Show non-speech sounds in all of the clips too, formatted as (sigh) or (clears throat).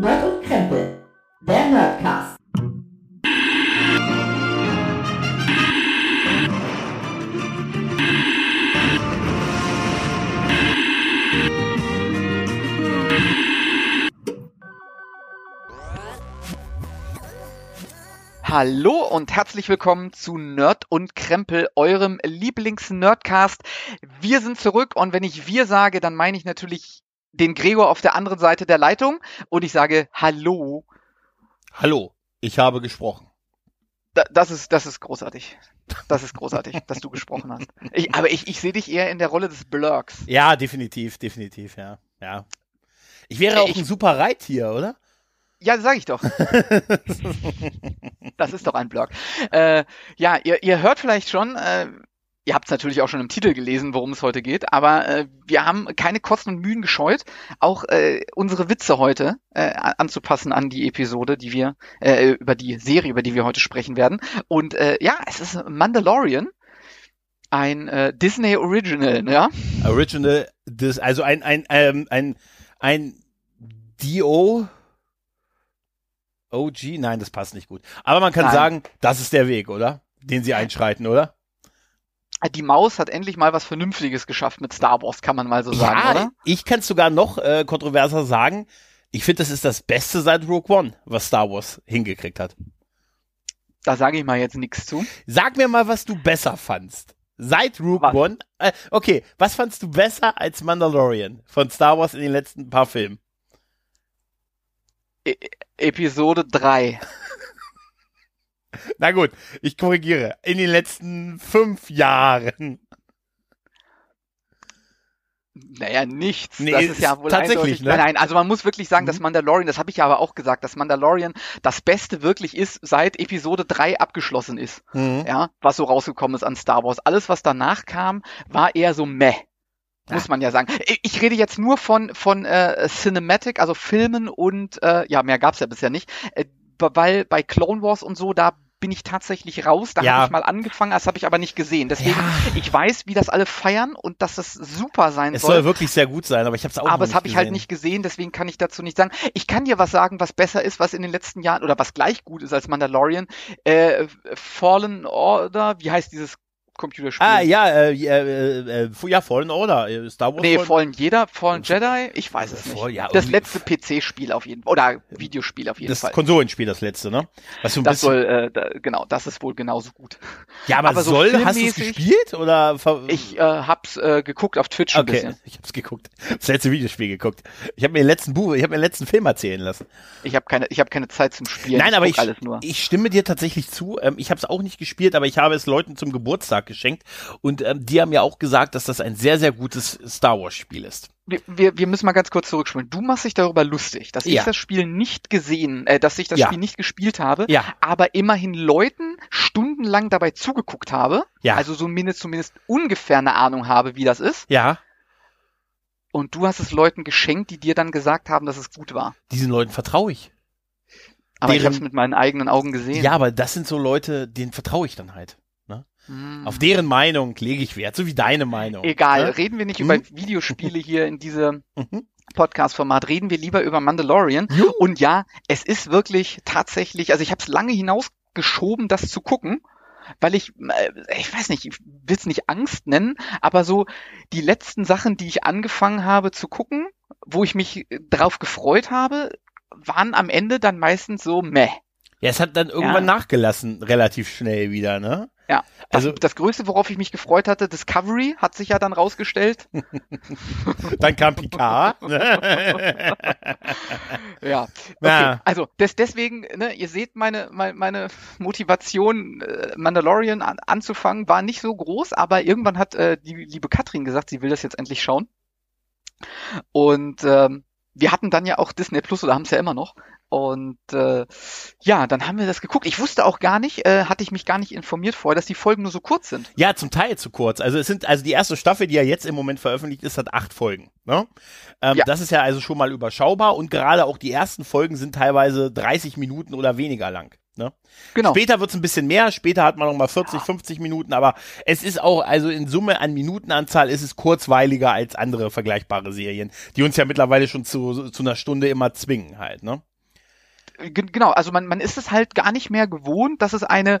Nerd und Krempel, der Nerdcast. Hallo und herzlich willkommen zu Nerd und Krempel, eurem Lieblings-Nerdcast. Wir sind zurück und wenn ich wir sage, dann meine ich natürlich den Gregor auf der anderen Seite der Leitung und ich sage Hallo. Hallo, ich habe gesprochen. Da, das ist, das ist großartig. Das ist großartig, dass du gesprochen hast. Ich, aber ich, ich sehe dich eher in der Rolle des Blurks. Ja, definitiv, definitiv, ja. ja. Ich wäre auch Ich- ein super Reittier, oder? Ja, sag ich doch. (laughs) Das ist doch ein Blog. Äh, ja, ihr, ihr hört vielleicht schon, äh, ihr habt es natürlich auch schon im Titel gelesen, worum es heute geht, aber äh, wir haben keine Kosten und Mühen gescheut, auch äh, unsere Witze heute äh, anzupassen an die Episode, die wir, äh, über die Serie, über die wir heute sprechen werden. Und äh, ja, es ist Mandalorian. Ein äh, Disney Original, ja? Original, das, also ein, ein, ähm, ein, ein DO, OG, nein, das passt nicht gut. Aber man kann Nein. sagen, das ist der Weg, oder? Den sie einschreiten, oder? Die Maus hat endlich mal was Vernünftiges geschafft mit Star Wars, kann man mal so sagen, ja, oder? ich kann es sogar noch äh, kontroverser sagen. Ich finde, das ist das Beste seit Rogue One, was Star Wars hingekriegt hat. Da sage ich mal jetzt nichts zu. Sag mir mal, was du besser fandst. Seit Rogue Was? One. Äh, okay, was fandst du besser als Mandalorian von Star Wars in den letzten paar Filmen? E Episode 3. (laughs) Na gut, ich korrigiere. In den letzten fünf Jahren. Naja, nichts. Nee, das ist ja wohl tatsächlich, ne? Nein, nein, also man muss wirklich sagen, Mhm. dass Mandalorian, das habe ich ja aber auch gesagt, dass Mandalorian das Beste wirklich ist, seit Episode 3 abgeschlossen ist. Mhm. Ja, was so rausgekommen ist an Star Wars. Alles, was danach kam, war eher so meh. Muss man ja sagen. Ich- Ich rede jetzt nur von, von äh, Cinematic, also Filmen und, äh, ja, mehr gab's ja bisher nicht. Äh, weil bei Clone Wars und so, da bin ich tatsächlich raus. Da Ja. habe ich mal angefangen, das habe ich aber nicht gesehen. Deswegen, Ja. ich weiß, wie das alle feiern und dass das super sein Es soll. soll wirklich sehr gut sein, aber ich habe es auch Aber das habe ich halt nicht gesehen, deswegen kann ich dazu nicht sagen. Ich kann dir was sagen, was besser ist, was in den letzten Jahren oder was gleich gut ist als Mandalorian. Äh, Fallen Order, wie heißt dieses Computerspiel? Ah, ja, äh, äh, äh, ja, Fallen Order. äh, Star Wars. Nee, Fallen- Fallen jeder, Fallen Jedi, ich weiß es nicht. Ja, das letzte PC-Spiel auf jeden Fall, oder Videospiel auf jeden das Fall. Konsolenspiel, das letzte, ne? Was so ein Das soll, äh, da, genau, das ist wohl genauso gut. ja, aber, aber so soll, hast du es gespielt oder? Ich äh, hab's äh, geguckt auf Twitch ein Okay, bisschen. (laughs) ich hab's geguckt. Das letzte Videospiel geguckt. Ich habe mir den letzten Buch, ich habe mir den letzten Film erzählen lassen. Ich habe keine, ich habe keine Zeit zum Spielen. Nein, aber ich, alles nur. ich stimme dir tatsächlich zu. Ähm, ich habe es auch nicht gespielt, aber ich habe es Leuten zum Geburtstag geschenkt und ähm, die haben ja auch gesagt, dass das ein sehr, sehr gutes Star Wars Spiel ist. wir, wir, wir müssen mal ganz kurz zurückspielen. Du machst dich darüber lustig, dass Ja. ich das Spiel nicht gesehen, äh, dass ich das Ja. Spiel nicht gespielt habe, Ja. aber immerhin Leuten stundenlang dabei zugeguckt habe, Ja. also zumindest zumindest ungefähr eine Ahnung habe, wie das ist. Ja, Und du hast es Leuten geschenkt, die dir dann gesagt haben, dass es gut war. diesen Leuten vertraue ich. Aber ich Deren- habe es mit meinen eigenen Augen gesehen. Ja, aber das sind so Leute, denen vertraue ich dann halt. Hm. Auf deren Meinung lege ich Wert, so wie deine Meinung. Egal, Ne? reden wir nicht Mhm. über Videospiele hier in diesem (laughs) Mhm. Podcast-Format, reden wir lieber über Mandalorian. Und ja, es ist wirklich tatsächlich, also ich habe es lange hinausgeschoben, das zu gucken, weil ich, äh, ich weiß nicht, ich will es nicht Angst nennen, aber so die letzten Sachen, die ich angefangen habe zu gucken, wo ich mich äh, drauf gefreut habe, waren am Ende dann meistens so meh. Ja, es hat dann irgendwann Ja. nachgelassen, relativ schnell wieder, ne? Ja, das, Also- das Größte, worauf ich mich gefreut hatte, Discovery, hat sich ja dann rausgestellt. (laughs) Dann kam Picard. (laughs) Ja, okay. Also des, deswegen, ne, ihr seht meine, meine, meine Motivation, äh, Mandalorian an, anzufangen, war nicht so groß, aber irgendwann hat äh, die liebe Katrin gesagt, sie will das jetzt endlich schauen. Und ähm, wir hatten dann ja auch Disney Plus oder haben es ja immer noch. Und äh, ja, dann haben wir das geguckt. Ich wusste auch gar nicht, äh, hatte ich mich gar nicht informiert vorher, dass die Folgen nur so kurz sind. Ja, zum Teil zu kurz. Also es sind, also die erste Staffel, die ja jetzt im Moment veröffentlicht ist, hat acht Folgen. Ne? Ähm, Ja. Das ist ja also schon mal überschaubar und gerade auch die ersten Folgen sind teilweise 30 Minuten oder weniger lang. Ne? Genau. Später wird's ein bisschen mehr, später hat man noch mal 40, 50 Minuten, aber es ist auch, also in Summe an Minutenanzahl ist es kurzweiliger als andere vergleichbare Serien, die uns ja mittlerweile schon zu, zu einer Stunde immer zwingen halt, ne? Genau, also man, man ist es halt gar nicht mehr gewohnt, dass es eine,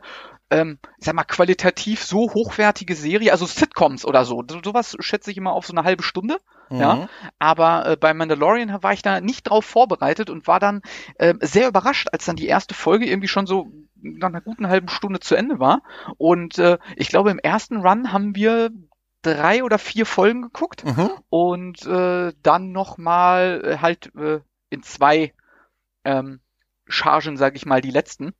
ähm, ich sag mal, qualitativ so hochwertige Serie, also Sitcoms oder so, so sowas schätze ich immer auf so eine halbe Stunde. Mhm. Ja, aber äh, bei Mandalorian war ich da nicht drauf vorbereitet und war dann äh, sehr überrascht, als dann die erste Folge irgendwie schon so nach einer guten halben Stunde zu Ende war. Und äh, ich glaube, im ersten Run haben wir drei oder vier Folgen geguckt mhm. und äh, dann nochmal äh, halt äh, in zwei ähm, Chargen, sage ich mal, die letzten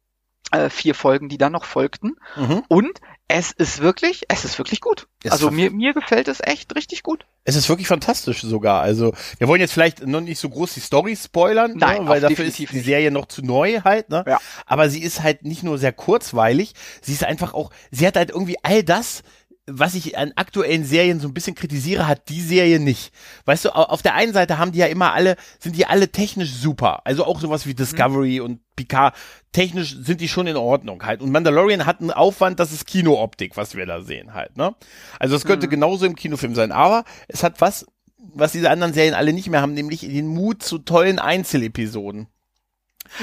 äh, vier Folgen, die dann noch folgten. Mhm. Und es ist wirklich, es ist wirklich gut. Es also mir, mir gefällt es echt richtig gut. Es ist wirklich fantastisch sogar. Also wir wollen jetzt vielleicht noch nicht so groß die Story spoilern, ne, Nein, ne, weil dafür ist die Serie noch zu neu halt. Ne? Ja. Aber sie ist halt nicht nur sehr kurzweilig, sie ist einfach auch, sie hat halt irgendwie all das, was ich an aktuellen Serien so ein bisschen kritisiere, hat die Serie nicht. Weißt du, auf der einen Seite haben die ja immer alle, sind die alle technisch super. Also auch sowas wie Discovery mhm. und Picard. Technisch sind die schon in Ordnung halt. Und Mandalorian hat einen Aufwand, das ist Kinooptik, was wir da sehen halt, ne? Also es könnte mhm. genauso im Kinofilm sein. Aber es hat was, was diese anderen Serien alle nicht mehr haben, nämlich den Mut zu tollen Einzelepisoden.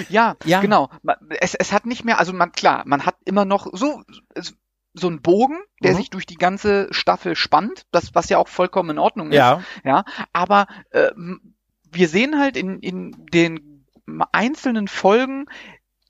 Ja, ja, genau. Es, es hat nicht mehr, also man, klar, man hat immer noch so, so ein Bogen, der mhm. sich durch die ganze Staffel spannt, das was ja auch vollkommen in Ordnung ist. Ja. Ja. Aber äh, wir sehen halt in, in den einzelnen Folgen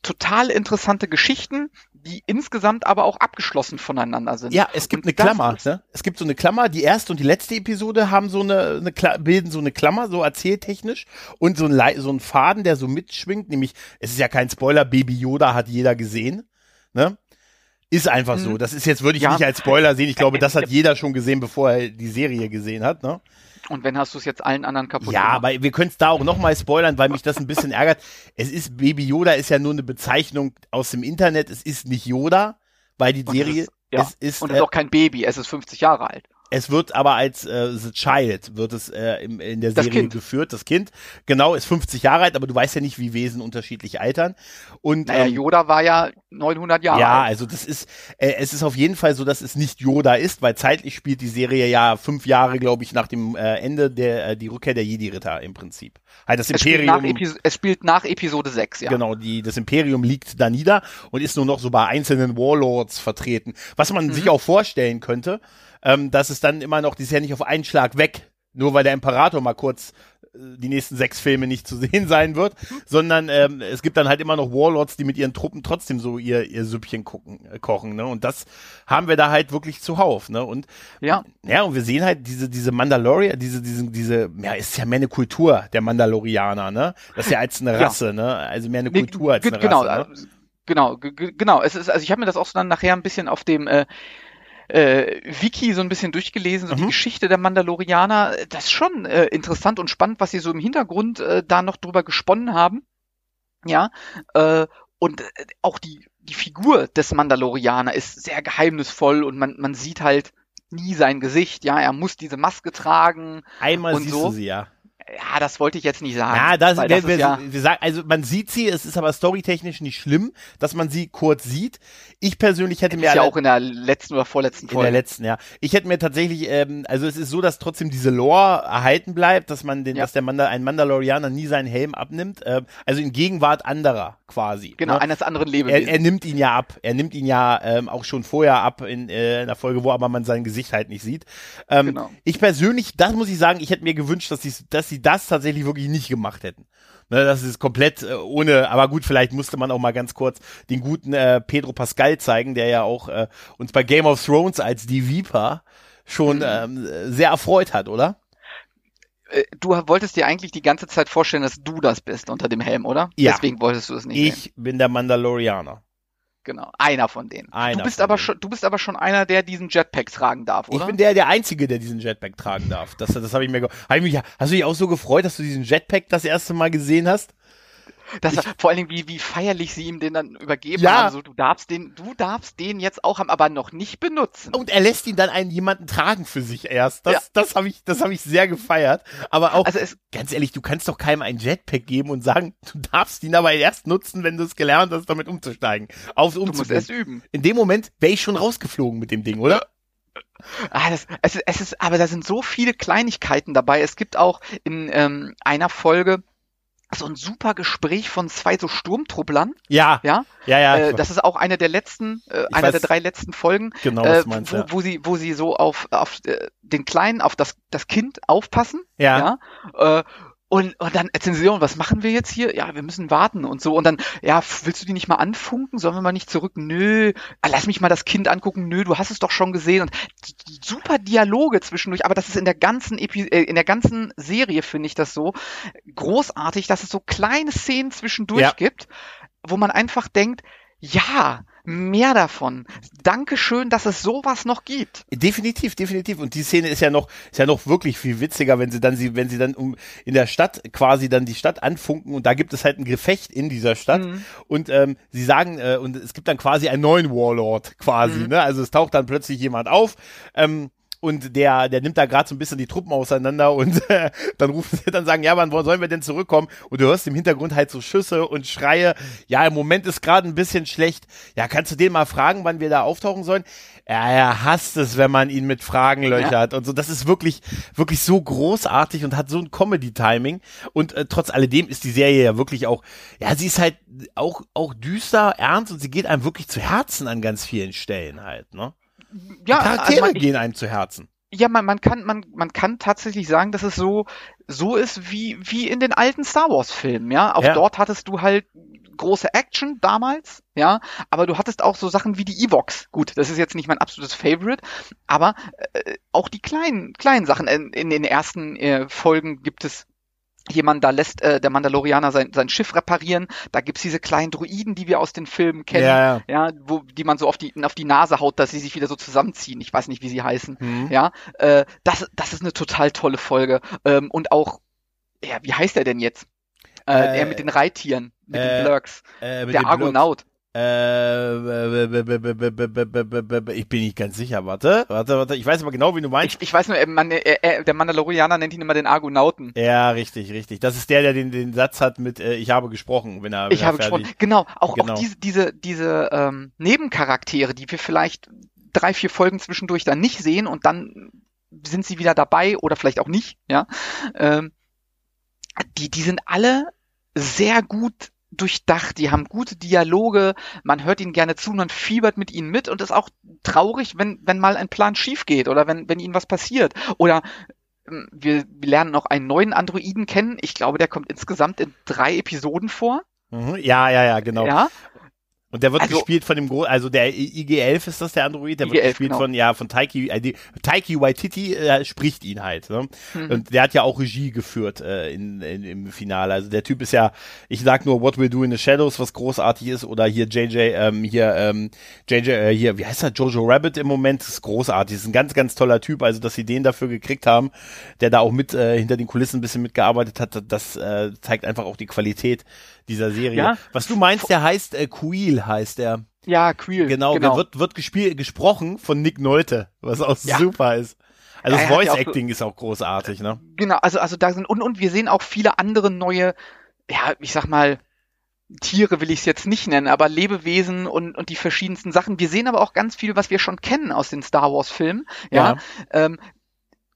total interessante Geschichten, die insgesamt aber auch abgeschlossen voneinander sind. Ja, es gibt und eine Klammer. Ne? Es gibt so eine Klammer. Die erste und die letzte Episode haben so eine, eine bilden so eine Klammer, so erzähltechnisch und so ein, so ein Faden, der so mitschwingt. Nämlich, es ist ja kein Spoiler, Baby Yoda hat jeder gesehen. Ne? Ist einfach so. Mhm. Das ist jetzt, würde ich ja. nicht als Spoiler sehen. Ich glaube, (laughs) das hat jeder schon gesehen, bevor er die Serie gesehen hat. Ne? Und wenn hast du es jetzt allen anderen kaputt Ja, gemacht? aber wir können es da auch nochmal spoilern, weil mich das ein bisschen ärgert. Es ist, Baby Yoda ist ja nur eine Bezeichnung aus dem Internet. Es ist nicht Yoda, weil die Serie, ist, ja. es ist. Und es ist auch kein Baby, es ist 50 Jahre alt. Es wird aber als äh, The Child wird es äh, im, in der Serie kind. geführt. Das Kind, genau, ist 50 Jahre alt, aber du weißt ja nicht, wie Wesen unterschiedlich altern. Und naja, ähm, Yoda war ja 900 Jahre ja, alt. Ja, also das ist, äh, es ist auf jeden Fall so, dass es nicht Yoda ist, weil zeitlich spielt die Serie ja fünf Jahre, glaube ich, nach dem äh, Ende der äh, die Rückkehr der Jedi-Ritter im Prinzip. Halt das es Imperium. Spielt es spielt nach Episode 6, ja. Genau, die, das Imperium liegt da nieder und ist nur noch so bei einzelnen Warlords vertreten. Was man mhm. sich auch vorstellen könnte, ähm, dass es dann immer noch, die ist ja nicht auf einen Schlag weg, nur weil der Imperator mal kurz äh, die nächsten sechs Filme nicht zu (laughs) sehen sein wird, sondern ähm, es gibt dann halt immer noch Warlords, die mit ihren Truppen trotzdem so ihr, ihr Süppchen gucken, äh, kochen, ne? Und das haben wir da halt wirklich zuhauf, ne? Und ja, ja, und wir sehen halt diese, diese Mandalorian, diese, diese, diese, ja, ist ja mehr eine Kultur der Mandalorianer, ne? Das ist ja als eine Rasse, ja. ne? Also mehr eine Kultur als eine genau, Rasse. Ne? Genau, genau. Es ist, also ich habe mir das auch so dann nachher ein bisschen auf dem äh, äh, Wiki so ein bisschen durchgelesen, so mhm. die Geschichte der Mandalorianer. Das ist schon äh, interessant und spannend, was sie so im Hintergrund äh, da noch drüber gesponnen haben. Ja, äh, und äh, auch die, die Figur des Mandalorianer ist sehr geheimnisvoll und man, man sieht halt nie sein Gesicht. Ja, er muss diese Maske tragen. Einmal und siehst so. du sie ja. Ja, das wollte ich jetzt nicht sagen. Ja, das, wir, das wir, ja wir sagen, also man sieht sie, es ist aber storytechnisch nicht schlimm, dass man sie kurz sieht. Ich persönlich hätte ist mir ja auch in der letzten oder vorletzten Folge. In der letzten, ja. Ich hätte mir tatsächlich, ähm, also es ist so, dass trotzdem diese Lore erhalten bleibt, dass man den, ja. dass der Mandal ein Mandalorianer nie seinen Helm abnimmt, äh, also in Gegenwart anderer quasi. Genau, ne? eines anderen Lebewesens. Er, er nimmt ihn ja ab. Er nimmt ihn ja ähm, auch schon vorher ab in, äh, in der Folge, wo aber man sein Gesicht halt nicht sieht. Ähm, genau. Ich persönlich, das muss ich sagen, ich hätte mir gewünscht, dass sie, dass sie das tatsächlich wirklich nicht gemacht hätten. Ne, das ist komplett äh, ohne, aber gut, vielleicht musste man auch mal ganz kurz den guten äh, Pedro Pascal zeigen, der ja auch äh, uns bei Game of Thrones als die Viper schon mhm. ähm, sehr erfreut hat, oder? Äh, du wolltest dir eigentlich die ganze Zeit vorstellen, dass du das bist unter dem Helm, oder? Ja. Deswegen wolltest du es nicht. Ich sehen. bin der Mandalorianer. Genau, einer von denen. Einer du bist aber denen. schon, du bist aber schon einer, der diesen Jetpack tragen darf, oder? Ich bin der, der einzige, der diesen Jetpack tragen darf. Das, das habe ich mir, hab ich mich, hast du dich auch so gefreut, dass du diesen Jetpack das erste Mal gesehen hast? Das, ich, vor allen Dingen, wie, wie feierlich sie ihm den dann übergeben ja. haben. So, du darfst den, du darfst den jetzt auch haben, aber noch nicht benutzen. Und er lässt ihn dann einen jemanden tragen für sich erst. Das, ja. das habe ich, das habe ich sehr gefeiert. Aber auch, also es, ganz ehrlich, du kannst doch keinem einen Jetpack geben und sagen, du darfst ihn aber erst nutzen, wenn du es gelernt hast, damit umzusteigen. Aufs umzugehen. Du musst erst üben. In dem Moment wäre ich schon rausgeflogen mit dem Ding, oder? Ah, das, es, es ist, aber da sind so viele Kleinigkeiten dabei. Es gibt auch in ähm, einer Folge, so ein super Gespräch von zwei so Sturmtrupplern. Ja. Ja. Ja, ja. Äh, das ist auch eine der letzten, äh, einer weiß, der drei letzten Folgen. Genau, äh, meinst, wo, ja. wo sie, wo sie so auf, auf äh, den Kleinen, auf das, das Kind aufpassen. Ja. ja? Und, und dann und was machen wir jetzt hier? Ja, wir müssen warten und so. Und dann, ja, willst du die nicht mal anfunken? Sollen wir mal nicht zurück? Nö. Ah, lass mich mal das Kind angucken. Nö, du hast es doch schon gesehen. Und super Dialoge zwischendurch. Aber das ist in der ganzen Epi äh, in der ganzen Serie, finde ich das so großartig, dass es so kleine Szenen zwischendurch ja. gibt, wo man einfach denkt, ja, mehr davon. Dankeschön, dass es sowas noch gibt. Definitiv, definitiv. Und die Szene ist ja noch, ist ja noch wirklich viel witziger, wenn sie dann sie, wenn sie dann um in der Stadt quasi dann die Stadt anfunken und da gibt es halt ein Gefecht in dieser Stadt mhm. und ähm, sie sagen äh, und es gibt dann quasi einen neuen Warlord quasi. Mhm. Ne? Also es taucht dann plötzlich jemand auf. Ähm, und der, der nimmt da gerade so ein bisschen die Truppen auseinander und (laughs) äh, dann rufen sie dann sagen, ja, wann sollen wir denn zurückkommen? Und du hörst im Hintergrund halt so Schüsse und Schreie. Ja, im Moment ist gerade ein bisschen schlecht. Ja, kannst du den mal fragen, wann wir da auftauchen sollen? Ja, er hasst es, wenn man ihn mit Fragen löchert ja. und so. Das ist wirklich, wirklich so großartig und hat so ein Comedy-Timing. Und äh, trotz alledem ist die Serie ja wirklich auch, ja, sie ist halt auch, auch düster, ernst und sie geht einem wirklich zu Herzen an ganz vielen Stellen halt, ne? Ja, Charaktere also man, gehen einem zu Herzen. Ja, man, man kann, man, man kann tatsächlich sagen, dass es so, so ist wie, wie in den alten Star Wars Filmen, ja. Auch ja. dort hattest du halt große Action damals, ja, aber du hattest auch so Sachen wie die Evox. Gut, das ist jetzt nicht mein absolutes Favorite, aber äh, auch die kleinen, kleinen Sachen. In, in den ersten äh, Folgen gibt es jemand, da lässt äh, der Mandalorianer sein, sein Schiff reparieren. Da gibt's diese kleinen Druiden, die wir aus den Filmen kennen, ja, ja. wo die man so auf die auf die Nase haut, dass sie sich wieder so zusammenziehen. Ich weiß nicht, wie sie heißen. Mhm. Ja, äh, das das ist eine total tolle Folge ähm, und auch ja, wie heißt er denn jetzt? Äh, äh, er mit den Reittieren, mit den Blurks, der Argonaut. Äh, ich bin nicht ganz sicher. Warte, warte, warte. Ich weiß aber genau, wie du meinst. Ich, ich weiß nur, man, äh, der Mandalorianer nennt ihn immer den Argonauten. Ja, richtig, richtig. Das ist der, der den, den Satz hat mit äh, Ich habe gesprochen, wenn er. Wenn ich er habe fertig. gesprochen. Genau. Auch, genau. auch diese, diese, diese ähm, Nebencharaktere, die wir vielleicht drei, vier Folgen zwischendurch dann nicht sehen und dann sind sie wieder dabei oder vielleicht auch nicht. Ja. Ähm, die, die sind alle sehr gut durchdacht, die haben gute Dialoge, man hört ihnen gerne zu, man fiebert mit ihnen mit und ist auch traurig, wenn, wenn mal ein Plan schief geht oder wenn, wenn ihnen was passiert. Oder ähm, wir, wir lernen noch einen neuen Androiden kennen. Ich glaube, der kommt insgesamt in drei Episoden vor. Mhm. Ja, ja, ja, genau. Ja. Und der wird also, gespielt von dem, Gro also der IG-11 ist das der Android, der wird gespielt genau. von, ja, von Taiki, äh, Taiki Waititi äh, spricht ihn halt. Ne? Mhm. Und der hat ja auch Regie geführt äh, in, in, im Finale. Also der Typ ist ja, ich sag nur What We Do in the Shadows, was großartig ist, oder hier JJ, ähm, hier, ähm, JJ, äh, hier, wie heißt er, Jojo Rabbit im Moment, ist großartig, ist ein ganz, ganz toller Typ, also dass sie den dafür gekriegt haben, der da auch mit äh, hinter den Kulissen ein bisschen mitgearbeitet hat, das äh, zeigt einfach auch die Qualität dieser Serie. Ja? Was du meinst, der heißt äh, Queel heißt der. Ja, Queel. Genau, genau. wird, wird gespielt, gesprochen von Nick Nolte, was auch ja. super ist. Also ja, das Voice Acting so, ist auch großartig, ne? Genau, also, also da sind, und, und wir sehen auch viele andere neue, ja, ich sag mal, Tiere will ich es jetzt nicht nennen, aber Lebewesen und, und die verschiedensten Sachen. Wir sehen aber auch ganz viel, was wir schon kennen aus den Star Wars Filmen. Ja. ja. Ähm,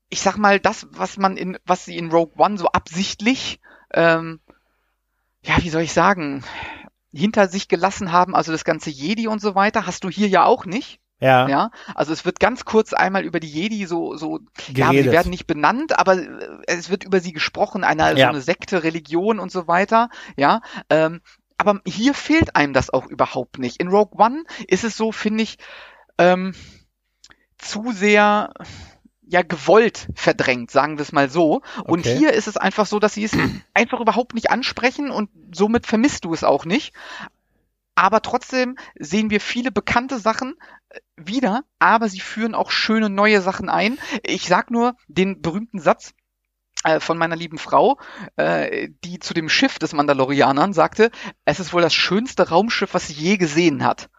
ich sag mal, das, was man in, was sie in Rogue One so absichtlich ähm, ja, wie soll ich sagen, hinter sich gelassen haben, also das ganze Jedi und so weiter, hast du hier ja auch nicht. Ja. Ja. Also es wird ganz kurz einmal über die Jedi so, so, Geredet. ja, sie werden nicht benannt, aber es wird über sie gesprochen, eine, ja. so eine Sekte, Religion und so weiter. Ja. Ähm, aber hier fehlt einem das auch überhaupt nicht. In Rogue One ist es so, finde ich, ähm, zu sehr, ja gewollt verdrängt, sagen wir es mal so. Und okay. hier ist es einfach so, dass sie es (clears throat) einfach überhaupt nicht ansprechen und somit vermisst du es auch nicht. Aber trotzdem sehen wir viele bekannte Sachen äh, wieder, aber sie führen auch schöne neue Sachen ein. Ich sag nur den berühmten Satz, äh, von meiner lieben Frau, äh, die zu dem Schiff des Mandalorianern sagte, es ist wohl das schönste Raumschiff, was sie je gesehen hat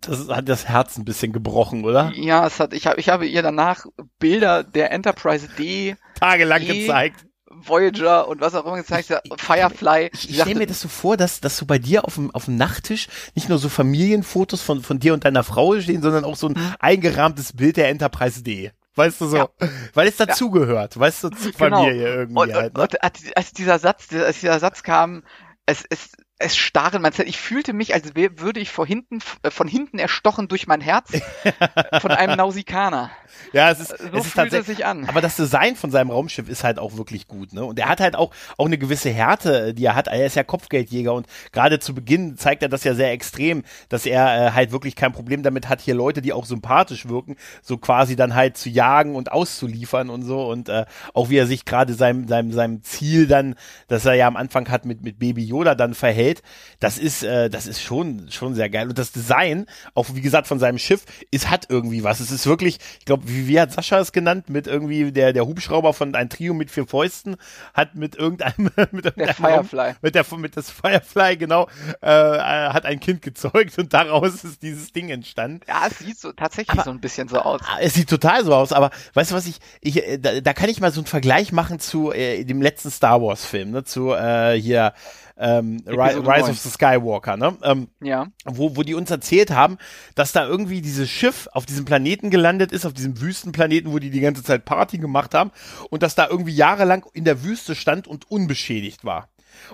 das hat das Herz ein bisschen gebrochen, oder? Ja, es hat, ich habe ich habe ihr danach Bilder der Enterprise D tagelang e, gezeigt. Voyager und was auch immer gezeigt, hat, Firefly. Ich, ich stelle mir das so vor, dass, dass so bei dir auf dem, auf dem Nachttisch nicht nur so Familienfotos von, von dir und deiner Frau stehen, sondern auch so ein hm. eingerahmtes Bild der Enterprise D. Weißt du so? Ja. Weil es dazugehört, ja. weißt du, zur genau. Familie irgendwie und, halt. Ne? Und, als dieser Satz, als dieser Satz kam, es, es, es starren mein Ich fühlte mich, als würde ich vor hinten, äh, von hinten erstochen durch mein Herz (laughs) von einem Nausikaner. Ja, es ist, so es ist fühlt es sich an. Aber das Design von seinem Raumschiff ist halt auch wirklich gut, ne? Und er hat halt auch, auch eine gewisse Härte, die er hat. Er ist ja Kopfgeldjäger und gerade zu Beginn zeigt er das ja sehr extrem, dass er äh, halt wirklich kein Problem damit hat, hier Leute, die auch sympathisch wirken, so quasi dann halt zu jagen und auszuliefern und so. Und äh, auch wie er sich gerade seinem, seinem, seinem Ziel dann, das er ja am Anfang hat mit, mit Baby Yoda dann verhält, das ist, äh, das ist schon, schon sehr geil. Und das Design, auch wie gesagt von seinem Schiff, ist, hat irgendwie was. Es ist wirklich, ich glaube, wie, wie hat Sascha es genannt, mit irgendwie der, der Hubschrauber von ein Trio mit vier Fäusten, hat mit irgendeinem, (laughs) mit irgendeinem der Firefly. Mit der, mit das Firefly, genau, äh, äh, hat ein Kind gezeugt und daraus ist dieses Ding entstanden. Ja, es sieht so tatsächlich aber, so ein bisschen so aus. Ah, es sieht total so aus, aber weißt du was ich, ich äh, da, da kann ich mal so einen Vergleich machen zu äh, dem letzten Star Wars Film, ne, zu äh, hier ähm, Rise 9. of the Skywalker, ne? Ähm, ja. Wo, wo die uns erzählt haben, dass da irgendwie dieses Schiff auf diesem Planeten gelandet ist, auf diesem Wüstenplaneten, wo die die ganze Zeit Party gemacht haben und dass da irgendwie jahrelang in der Wüste stand und unbeschädigt war.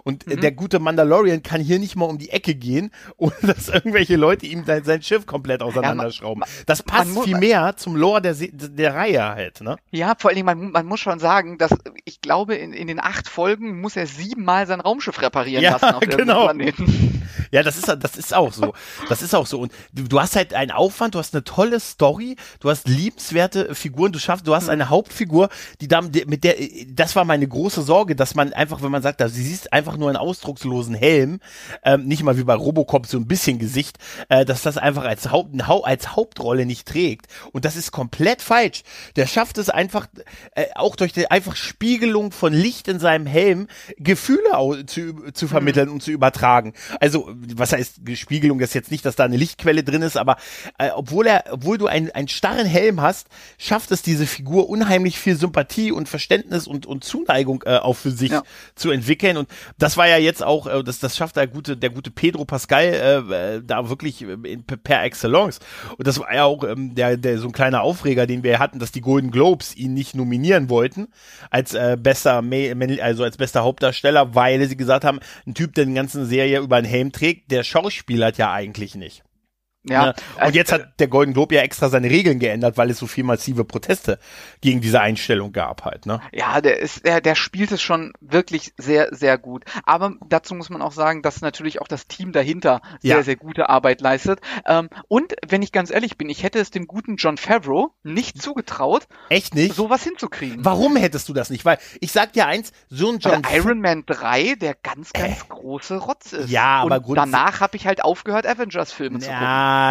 Und mhm. der gute Mandalorian kann hier nicht mal um die Ecke gehen, (laughs) ohne dass irgendwelche Leute ihm sein, sein Schiff komplett auseinanderschrauben. Ja, man, das passt viel mehr zum Lore der, der Reihe halt, ne? Ja, vor allem, man, man muss schon sagen, dass ich glaube, in, in den acht Folgen muss er siebenmal sein Raumschiff reparieren ja, lassen auf genau. Planeten. (laughs) Ja, das ist, das ist auch so. Das ist auch so. Und du, du hast halt einen Aufwand, du hast eine tolle Story, du hast liebenswerte Figuren, du schaffst, du hast mhm. eine Hauptfigur, die da, mit der, das war meine große Sorge, dass man einfach, wenn man sagt, da siehst einfach nur einen ausdruckslosen Helm, ähm, nicht mal wie bei Robocop so ein bisschen Gesicht, äh, dass das einfach als, Haupt, als Hauptrolle nicht trägt. Und das ist komplett falsch. Der schafft es einfach, äh, auch durch die einfach Spiegelung von Licht in seinem Helm, Gefühle zu, zu vermitteln mhm. und zu übertragen. Also was heißt Spiegelung, das ist jetzt nicht, dass da eine Lichtquelle drin ist, aber äh, obwohl er, obwohl du einen, einen starren Helm hast, schafft es diese Figur unheimlich viel Sympathie und Verständnis und, und Zuneigung äh, auch für sich ja. zu entwickeln. Und das war ja jetzt auch, äh, das, das schafft der gute, der gute Pedro Pascal äh, äh da wirklich äh, in, per excellence. Und das war ja auch ähm, der, der so ein kleiner Aufreger, den wir hatten, dass die Golden Globes ihn nicht nominieren wollten als äh, bester, also als bester Hauptdarsteller, weil sie gesagt haben, ein Typ, der den ganzen Serie über einen Helm trägt, der Schauspieler ja eigentlich nicht. Ja. Ne? Und also, jetzt hat der Golden Globe ja extra seine Regeln geändert, weil es so viel massive Proteste gegen diese Einstellung gab halt, ne? Ja, der ist, der, der spielt es schon wirklich sehr, sehr gut. Aber dazu muss man auch sagen, dass natürlich auch das Team dahinter sehr, ja. sehr gute Arbeit leistet. Ähm, und wenn ich ganz ehrlich bin, ich hätte es dem guten John Favreau nicht zugetraut, echt nicht, sowas hinzukriegen. Warum hättest du das nicht? Weil ich sag dir eins, so ein John Weil Iron Man 3 der ganz, ganz äh. große Rotz ist. Ja, aber und danach habe ich halt aufgehört, Avengers-Filme ja. zu gucken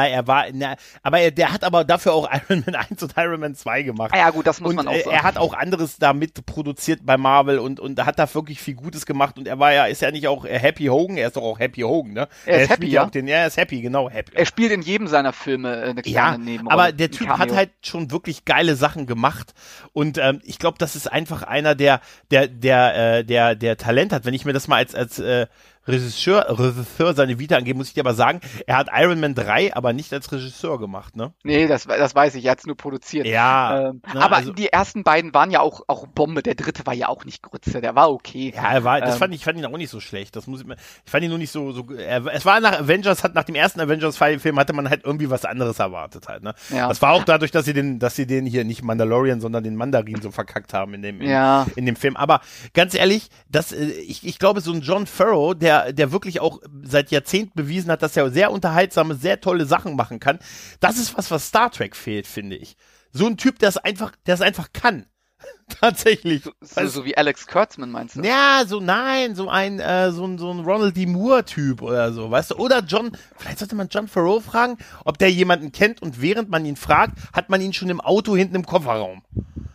er war, na, aber er, der hat aber dafür auch (laughs) Iron Man 1 und Iron Man 2 gemacht. Ah ja, gut, das muss und man auch sagen. Er hat auch anderes da mit produziert bei Marvel und, und hat da wirklich viel Gutes gemacht und er war ja, ist ja nicht auch Happy Hogan, er ist doch auch Happy Hogan, ne? Er ist er happy, ja. Den, er ist happy, genau, happy. Er spielt in jedem seiner Filme äh, eine kleine ja, Nebenrolle. aber der Typ hat halt schon wirklich geile Sachen gemacht und ähm, ich glaube, das ist einfach einer, der, der, der, äh, der, der Talent hat. Wenn ich mir das mal als, als äh, Regisseur, Regisseur seine Vita angeben, muss ich dir aber sagen, er hat Iron Man 3 aber nicht als Regisseur gemacht, ne? Nee, das, das weiß ich, er hat es nur produziert. Ja. Ähm, ne, aber also, die ersten beiden waren ja auch, auch Bombe, der dritte war ja auch nicht Grütze, der war okay. Ja, er war, das ähm, fand ich, fand ihn auch nicht so schlecht, das muss ich, ich fand ihn nur nicht so, so er, es war nach Avengers, hat nach dem ersten Avengers-Film hatte man halt irgendwie was anderes erwartet halt, ne? Ja. Das war auch dadurch, dass sie den, dass sie den hier nicht Mandalorian, sondern den Mandarin so verkackt haben in dem, in, ja. in dem Film. Aber ganz ehrlich, das, äh, ich, ich glaube, so ein John Farrow, der der, wirklich auch seit Jahrzehnten bewiesen hat, dass er sehr unterhaltsame, sehr tolle Sachen machen kann. Das ist was, was Star Trek fehlt, finde ich. So ein Typ, der es einfach, der es einfach kann. (laughs) Tatsächlich. So, so, so, wie Alex Kurtzman meinst du? Ja, so nein, so ein äh, so ein so ein Ronald D. Moore Typ oder so, weißt du? Oder John, vielleicht sollte man John Farrow fragen, ob der jemanden kennt und während man ihn fragt, hat man ihn schon im Auto hinten im Kofferraum.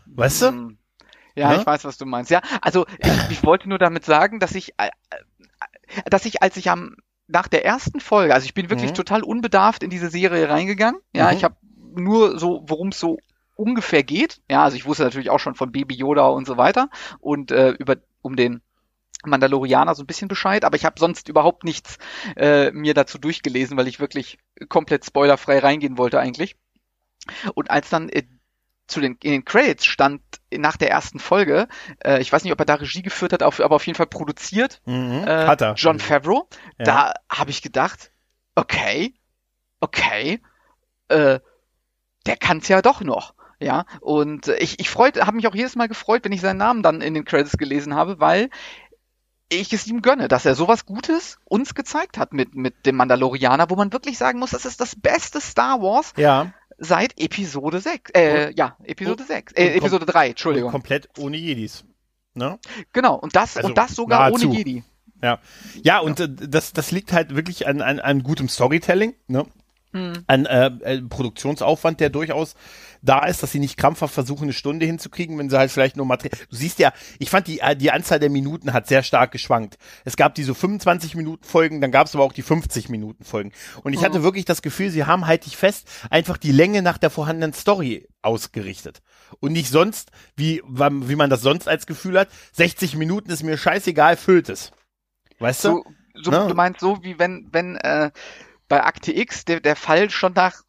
Weißt du? Hm. Ja, ne? ich weiß, was du meinst. Ja, also ich, ich wollte nur damit sagen, dass ich äh, dass ich, als ich am nach der ersten Folge, also ich bin wirklich mhm. total unbedarft in diese Serie reingegangen. Ja, mhm. ich habe nur so, worum es so ungefähr geht. Ja, also ich wusste natürlich auch schon von Baby Yoda und so weiter und äh, über um den Mandalorianer so ein bisschen Bescheid, aber ich habe sonst überhaupt nichts äh, mir dazu durchgelesen, weil ich wirklich komplett spoilerfrei reingehen wollte eigentlich. Und als dann äh, zu den, in den Credits stand nach der ersten Folge, äh, ich weiß nicht, ob er da Regie geführt hat, aber auf jeden Fall produziert, mhm, äh, hat er. John Favreau. Ja. Da habe ich gedacht, okay, okay, äh, der kann's ja doch noch. Ja, und ich, ich freut, habe mich auch jedes Mal gefreut, wenn ich seinen Namen dann in den Credits gelesen habe, weil ich es ihm gönne, dass er sowas Gutes uns gezeigt hat mit, mit dem Mandalorianer, wo man wirklich sagen muss, das ist das beste Star Wars ja. Seit Episode 6. Äh, und, ja, Episode und, 6. Äh, Episode 3, Entschuldigung. Komplett ohne Jedis. Ne? Genau, und das, also, und das sogar ohne Jedi. Ja, ja, und ja. Äh, das, das liegt halt wirklich an, an, an gutem Storytelling, ne? Hm. An äh, äh, Produktionsaufwand, der durchaus da ist, dass sie nicht krampfhaft versuchen, eine Stunde hinzukriegen, wenn sie halt vielleicht nur Material. Du siehst ja, ich fand die, äh, die Anzahl der Minuten hat sehr stark geschwankt. Es gab diese 25 Minuten Folgen, dann gab es aber auch die 50 Minuten Folgen. Und ich hatte wirklich das Gefühl, sie haben halt dich fest einfach die Länge nach der vorhandenen Story ausgerichtet. Und nicht sonst, wie, wie man das sonst als Gefühl hat, 60 Minuten ist mir scheißegal, füllt es. Weißt du? So, so, ne? Du meinst so, wie wenn, wenn, äh, bei Akte X der, der Fall schon nach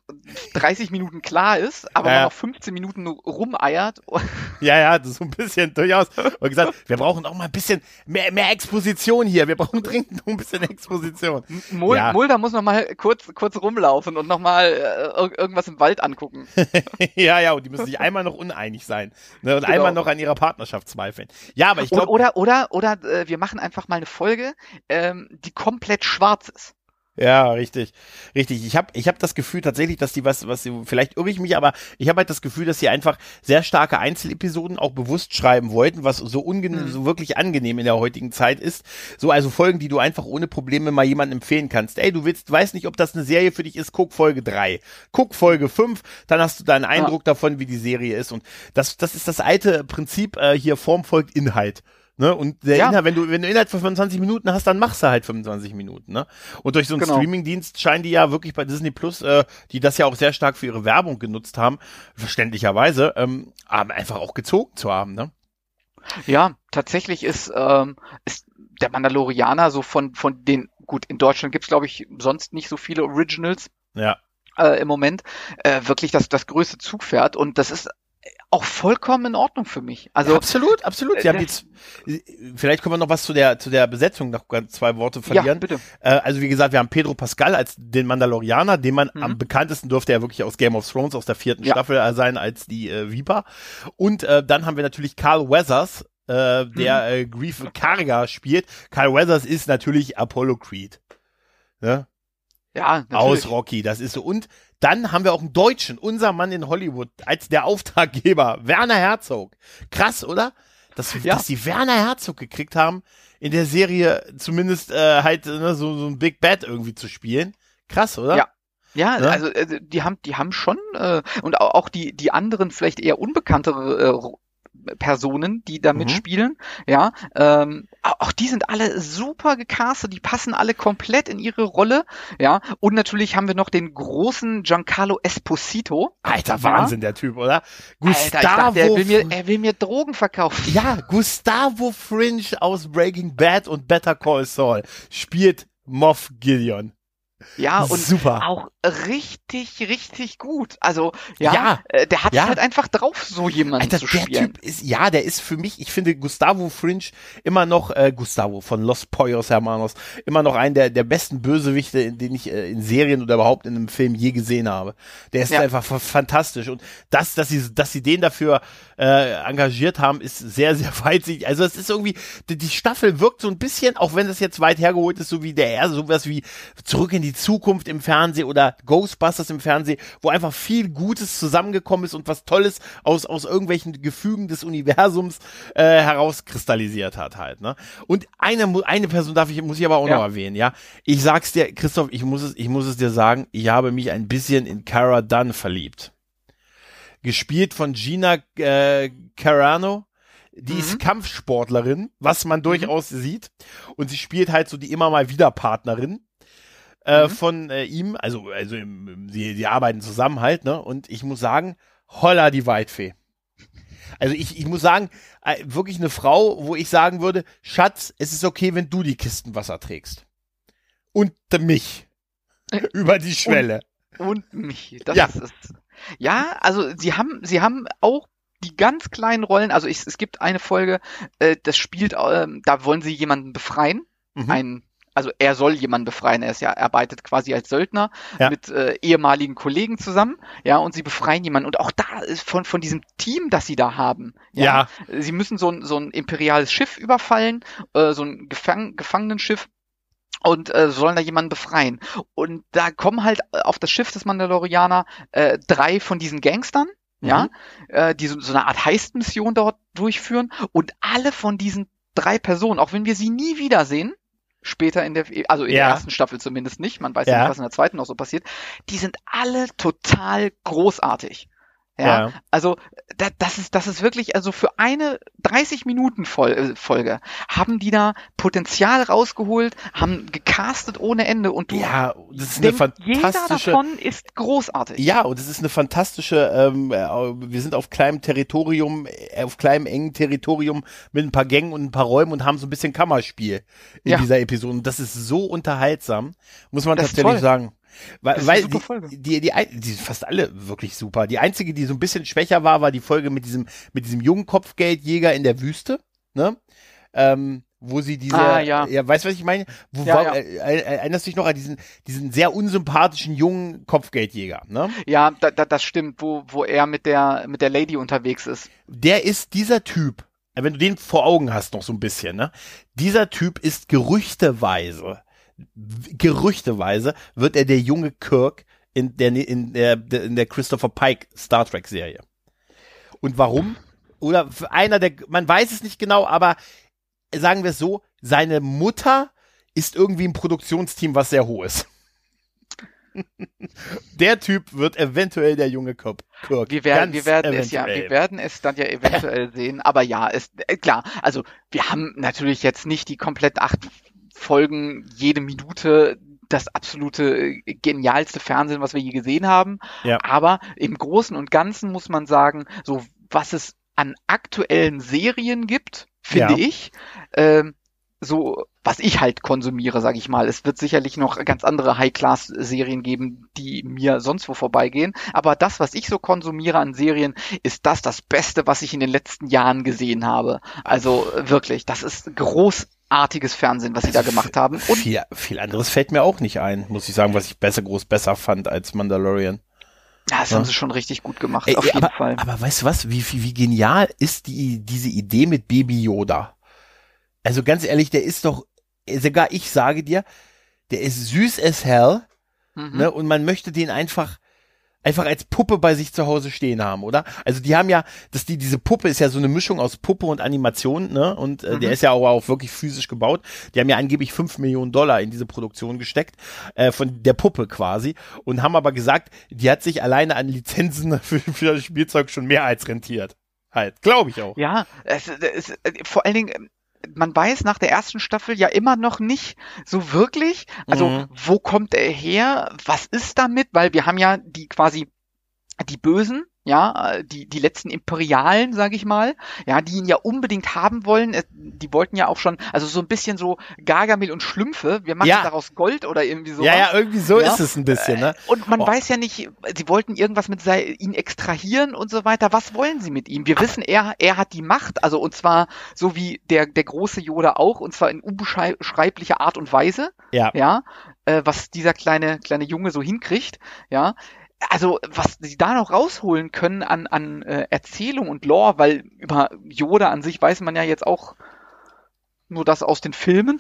30 Minuten klar ist, aber ja. man noch 15 Minuten rumeiert. (laughs) Ja, ja, das ist so ein bisschen durchaus. Und gesagt, wir brauchen auch mal ein bisschen mehr, mehr Exposition hier. Wir brauchen dringend noch ein bisschen Exposition. Mul ja. Mulder muss noch mal kurz, kurz rumlaufen und noch mal äh, irgendwas im Wald angucken. (laughs) ja, ja, und die müssen sich einmal noch uneinig sein ne, und genau. einmal noch an ihrer Partnerschaft zweifeln. Ja, aber ich glaube... Oder, oder, oder, oder äh, wir machen einfach mal eine Folge, ähm, die komplett schwarz ist. Ja, richtig, richtig. Ich habe ich hab das Gefühl tatsächlich, dass die was, was vielleicht irre ich mich, aber ich habe halt das Gefühl, dass sie einfach sehr starke Einzelepisoden auch bewusst schreiben wollten, was so ungenehm, mhm. so wirklich angenehm in der heutigen Zeit ist. So also Folgen, die du einfach ohne Probleme mal jemandem empfehlen kannst. Ey, du willst, weißt nicht, ob das eine Serie für dich ist, guck Folge drei, guck Folge fünf, dann hast du da einen Eindruck ja. davon, wie die Serie ist. Und das, das ist das alte Prinzip äh, hier Form folgt Inhalt. Ne? Und der ja. Inhalt, wenn du, wenn du Inhalt von 25 Minuten hast, dann machst du halt 25 Minuten. Ne? Und durch so einen genau. Streaming-Dienst scheinen die ja wirklich bei Disney Plus, äh, die das ja auch sehr stark für ihre Werbung genutzt haben, verständlicherweise, ähm, einfach auch gezogen zu haben. Ne? Ja, tatsächlich ist, ähm, ist der Mandalorianer so von, von den, gut, in Deutschland gibt's glaube ich, sonst nicht so viele Originals. Ja. Äh, im Moment äh, wirklich das, das größte Zugpferd und das ist auch vollkommen in Ordnung für mich. Also absolut, absolut. Sie haben jetzt, vielleicht können wir noch was zu der zu der Besetzung noch zwei Worte verlieren. Ja, bitte. Äh, also wie gesagt, wir haben Pedro Pascal als den Mandalorianer, den man mhm. am bekanntesten dürfte er wirklich aus Game of Thrones aus der vierten ja. Staffel sein als die äh, Viper. Und äh, dann haben wir natürlich Carl Weathers, äh, der mhm. äh, Grief Karga spielt. Carl Weathers ist natürlich Apollo Creed. Ne? Ja, natürlich. Aus Rocky, das ist so. Und dann haben wir auch einen Deutschen, unser Mann in Hollywood, als der Auftraggeber, Werner Herzog. Krass, oder? Dass, ja. dass die Werner Herzog gekriegt haben, in der Serie zumindest äh, halt ne, so, so ein Big Bad irgendwie zu spielen. Krass, oder? Ja. Ja, ja, also äh, die haben, die haben schon äh, und auch die die anderen vielleicht eher unbekanntere äh, Personen, die da mhm. mitspielen. Ja, ähm, auch die sind alle super gecastet, die passen alle komplett in ihre Rolle. Ja, und natürlich haben wir noch den großen Giancarlo Esposito. Alter, Wahnsinn, der Typ, oder? Gustavo. Alter, dachte, er, will mir, er will mir Drogen verkaufen. Ja, Gustavo Fringe aus Breaking Bad und Better Call Saul spielt Moff Gideon. Ja, und Super. auch richtig, richtig gut. Also, ja, ja äh, der hat ja. halt einfach drauf, so jemanden Alter, zu spielen. Der Typ ist, ja, der ist für mich, ich finde Gustavo Fringe immer noch, äh, Gustavo von Los Poyos Hermanos, immer noch einen der, der besten Bösewichte, den ich äh, in Serien oder überhaupt in einem Film je gesehen habe. Der ist ja. einfach fantastisch. Und das, dass sie, dass sie den dafür äh, engagiert haben, ist sehr, sehr (laughs) weitsichtig. Also es ist irgendwie, die, die Staffel wirkt so ein bisschen, auch wenn das jetzt weit hergeholt ist, so wie der erste, sowas wie zurück in die Zukunft im Fernsehen oder Ghostbusters im Fernsehen, wo einfach viel Gutes zusammengekommen ist und was Tolles aus, aus irgendwelchen Gefügen des Universums äh, herauskristallisiert hat halt. Ne? Und eine, eine Person darf ich, muss ich aber auch ja. noch erwähnen, ja. Ich sag's dir, Christoph, ich muss es, ich muss es dir sagen, ich habe mich ein bisschen in Cara Dunn verliebt. Gespielt von Gina äh, Carano. Die mhm. ist Kampfsportlerin, was man mhm. durchaus mhm. sieht. Und sie spielt halt so die immer mal wieder Partnerin äh, mhm. von äh, ihm, also, also im, die, die arbeiten zusammen halt, ne? Und ich muss sagen, holla die Weitfee. Also ich, ich muss sagen, äh, wirklich eine Frau, wo ich sagen würde, Schatz, es ist okay, wenn du die Kisten Wasser trägst. Und mich. Über die Schwelle. Und, und mich. Das ja. ist es. Ja, also sie haben, sie haben auch die ganz kleinen Rollen, also ich, es gibt eine Folge, äh, das spielt, äh, da wollen sie jemanden befreien, mhm. einen also er soll jemanden befreien. Er ist ja, er arbeitet quasi als Söldner ja. mit äh, ehemaligen Kollegen zusammen, ja, und sie befreien jemanden. Und auch da ist von, von diesem Team, das sie da haben. Ja. ja. Sie müssen so ein, so ein imperiales Schiff überfallen, äh, so ein Gefang Gefangenenschiff und äh, sollen da jemanden befreien. Und da kommen halt auf das Schiff des Mandalorianer äh, drei von diesen Gangstern, mhm. ja, äh, die so, so eine Art Heist-Mission dort durchführen und alle von diesen drei Personen, auch wenn wir sie nie wiedersehen, später in der, also in ja. der ersten Staffel zumindest nicht, man weiß ja nicht, was in der zweiten noch so passiert, die sind alle total großartig. Ja, ja. also da, das ist das ist wirklich also für eine 30 Minuten äh, Folge haben die da Potenzial rausgeholt, haben gecastet ohne Ende und du ja, das ist eine fantastische jeder davon ist großartig. Ja, und es ist eine fantastische ähm, äh, wir sind auf kleinem Territorium, äh, auf kleinem engen Territorium mit ein paar Gängen und ein paar Räumen und haben so ein bisschen Kammerspiel in ja. dieser Episode und das ist so unterhaltsam, muss man das tatsächlich sagen. Weil, weil die, die, die, die, sind fast alle wirklich super. Die einzige, die so ein bisschen schwächer war, war die Folge mit diesem, mit diesem jungen Kopfgeldjäger in der Wüste, ne? Ähm, wo sie diese, ah, ja. ja, weißt du, was ich meine? Wo, ja, war, ja. Äh, erinnerst du dich noch an diesen, diesen sehr unsympathischen jungen Kopfgeldjäger, ne? Ja, da, da, das stimmt, wo, wo er mit der, mit der Lady unterwegs ist. Der ist dieser Typ, wenn du den vor Augen hast noch so ein bisschen, ne? Dieser Typ ist gerüchteweise gerüchteweise wird er der junge Kirk in der, in der, in der Christopher Pike Star Trek Serie. Und warum? Oder einer der, man weiß es nicht genau, aber sagen wir es so, seine Mutter ist irgendwie ein Produktionsteam, was sehr hoch ist. (laughs) der Typ wird eventuell der junge Kirk. Wir werden, wir werden es ja, wir werden es dann ja eventuell (laughs) sehen. Aber ja, ist äh, klar. Also wir haben natürlich jetzt nicht die komplett acht Folgen jede Minute das absolute äh, genialste Fernsehen, was wir je gesehen haben. Ja. Aber im Großen und Ganzen muss man sagen, so was es an aktuellen Serien gibt, finde ja. ich, äh, so was ich halt konsumiere, sage ich mal. Es wird sicherlich noch ganz andere High-Class-Serien geben, die mir sonst wo vorbeigehen. Aber das, was ich so konsumiere an Serien, ist das das Beste, was ich in den letzten Jahren gesehen habe. Also wirklich, das ist groß artiges Fernsehen, was sie da gemacht haben. Und viel, viel anderes fällt mir auch nicht ein, muss ich sagen, was ich besser, groß besser fand als Mandalorian. Ja, das ja. haben sie schon richtig gut gemacht, Ey, auf jeden aber, Fall. Aber weißt du was, wie, wie, wie genial ist die, diese Idee mit Baby Yoda? Also ganz ehrlich, der ist doch, sogar ich sage dir, der ist süß as hell, mhm. ne, und man möchte den einfach, einfach als Puppe bei sich zu Hause stehen haben, oder? Also die haben ja, dass die diese Puppe ist ja so eine Mischung aus Puppe und Animation, ne? Und äh, mhm. der ist ja auch, auch wirklich physisch gebaut. Die haben ja angeblich fünf Millionen Dollar in diese Produktion gesteckt äh, von der Puppe quasi und haben aber gesagt, die hat sich alleine an Lizenzen (laughs) für, für das Spielzeug schon mehr als rentiert. Halt, glaube ich auch. Ja, es, es, vor allen Dingen man weiß nach der ersten Staffel ja immer noch nicht so wirklich, also mhm. wo kommt er her, was ist damit, weil wir haben ja die quasi die Bösen, ja, äh, die, die letzten Imperialen, sage ich mal, ja, die ihn ja unbedingt haben wollen. Die wollten ja auch schon, also so ein bisschen so Gargamel und Schlümpfe. Wir machen ja. daraus Gold oder irgendwie so. Ja, ja, irgendwie so ja? ist es ein bisschen, ne? Äh, und man oh. weiß ja nicht, sie wollten irgendwas mit ihn extrahieren und so weiter. Was wollen sie mit ihm? Wir wissen, er, er hat die Macht, also und zwar so wie der, der große Yoda auch, und zwar in unbeschreiblicher Art und Weise. Ja. Ja. Äh, was dieser kleine, kleine Junge so hinkriegt, ja also was sie da noch rausholen können an, an äh, Erzählung und Lore, weil über Yoda an sich weiß man ja jetzt auch nur das aus den Filmen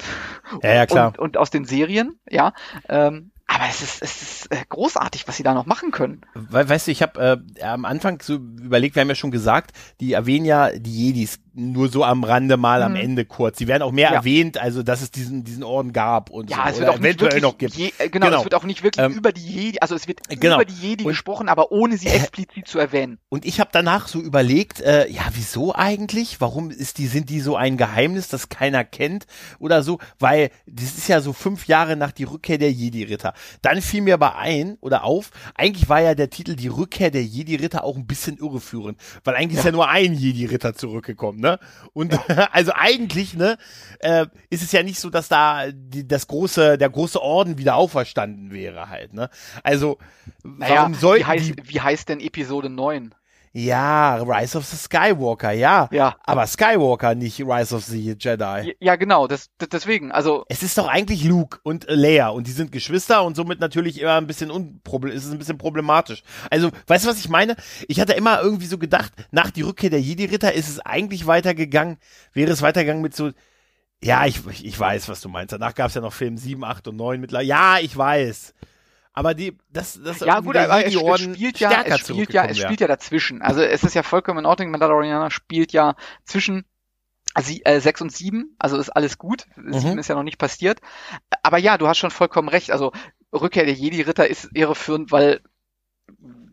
ja, ja, klar. Und, und aus den Serien, ja. Ähm, aber es ist, es ist äh, großartig, was sie da noch machen können. We weißt du, ich habe äh, am Anfang so überlegt, wir haben ja schon gesagt, die erwähnen ja die Jedis nur so am Rande mal mhm. am Ende kurz. Sie werden auch mehr ja. erwähnt, also dass es diesen diesen Orden gab und ja, so, es wird auch eventuell noch gibt. Je, äh, genau, genau, es wird auch nicht wirklich ähm, über die Jedi, also es wird genau. über die Jedi und, gesprochen, aber ohne sie explizit zu erwähnen. Und ich habe danach so überlegt, äh, ja, wieso eigentlich? Warum ist die sind die so ein Geheimnis, das keiner kennt oder so? Weil das ist ja so fünf Jahre nach die Rückkehr der Jedi-Ritter. Dann fiel mir aber ein oder auf, eigentlich war ja der Titel Die Rückkehr der Jedi-Ritter auch ein bisschen irreführend, weil eigentlich ja. ist ja nur ein Jedi-Ritter zurückgekommen, ne? Und ja. (laughs) also eigentlich, ne, äh, ist es ja nicht so, dass da die, das große, der große Orden wieder auferstanden wäre halt, ne? Also, naja, warum soll wie heißt, wie heißt denn Episode 9? Ja, Rise of the Skywalker, ja. Ja. Aber Skywalker, nicht Rise of the Jedi. Ja, genau, das, deswegen, also. Es ist doch eigentlich Luke und Leia und die sind Geschwister und somit natürlich immer ein bisschen unproblem, ist es ein bisschen problematisch. Also, weißt du, was ich meine? Ich hatte immer irgendwie so gedacht, nach die Rückkehr der Jedi-Ritter ist es eigentlich weitergegangen, wäre es weitergegangen mit so, ja, ich, ich weiß, was du meinst. Danach gab es ja noch Film 7, 8 und 9 mit, ja, ich weiß. Aber die, das, das ja gut, aber es, es spielt ja, es spielt ja, es spielt ja dazwischen. Also es ist ja vollkommen in Ordnung. Mandalorianer spielt ja zwischen Sie, äh, 6 und 7, also ist alles gut. Mhm. 7 ist ja noch nicht passiert. Aber ja, du hast schon vollkommen recht. Also Rückkehr der Jedi-Ritter ist irreführend, weil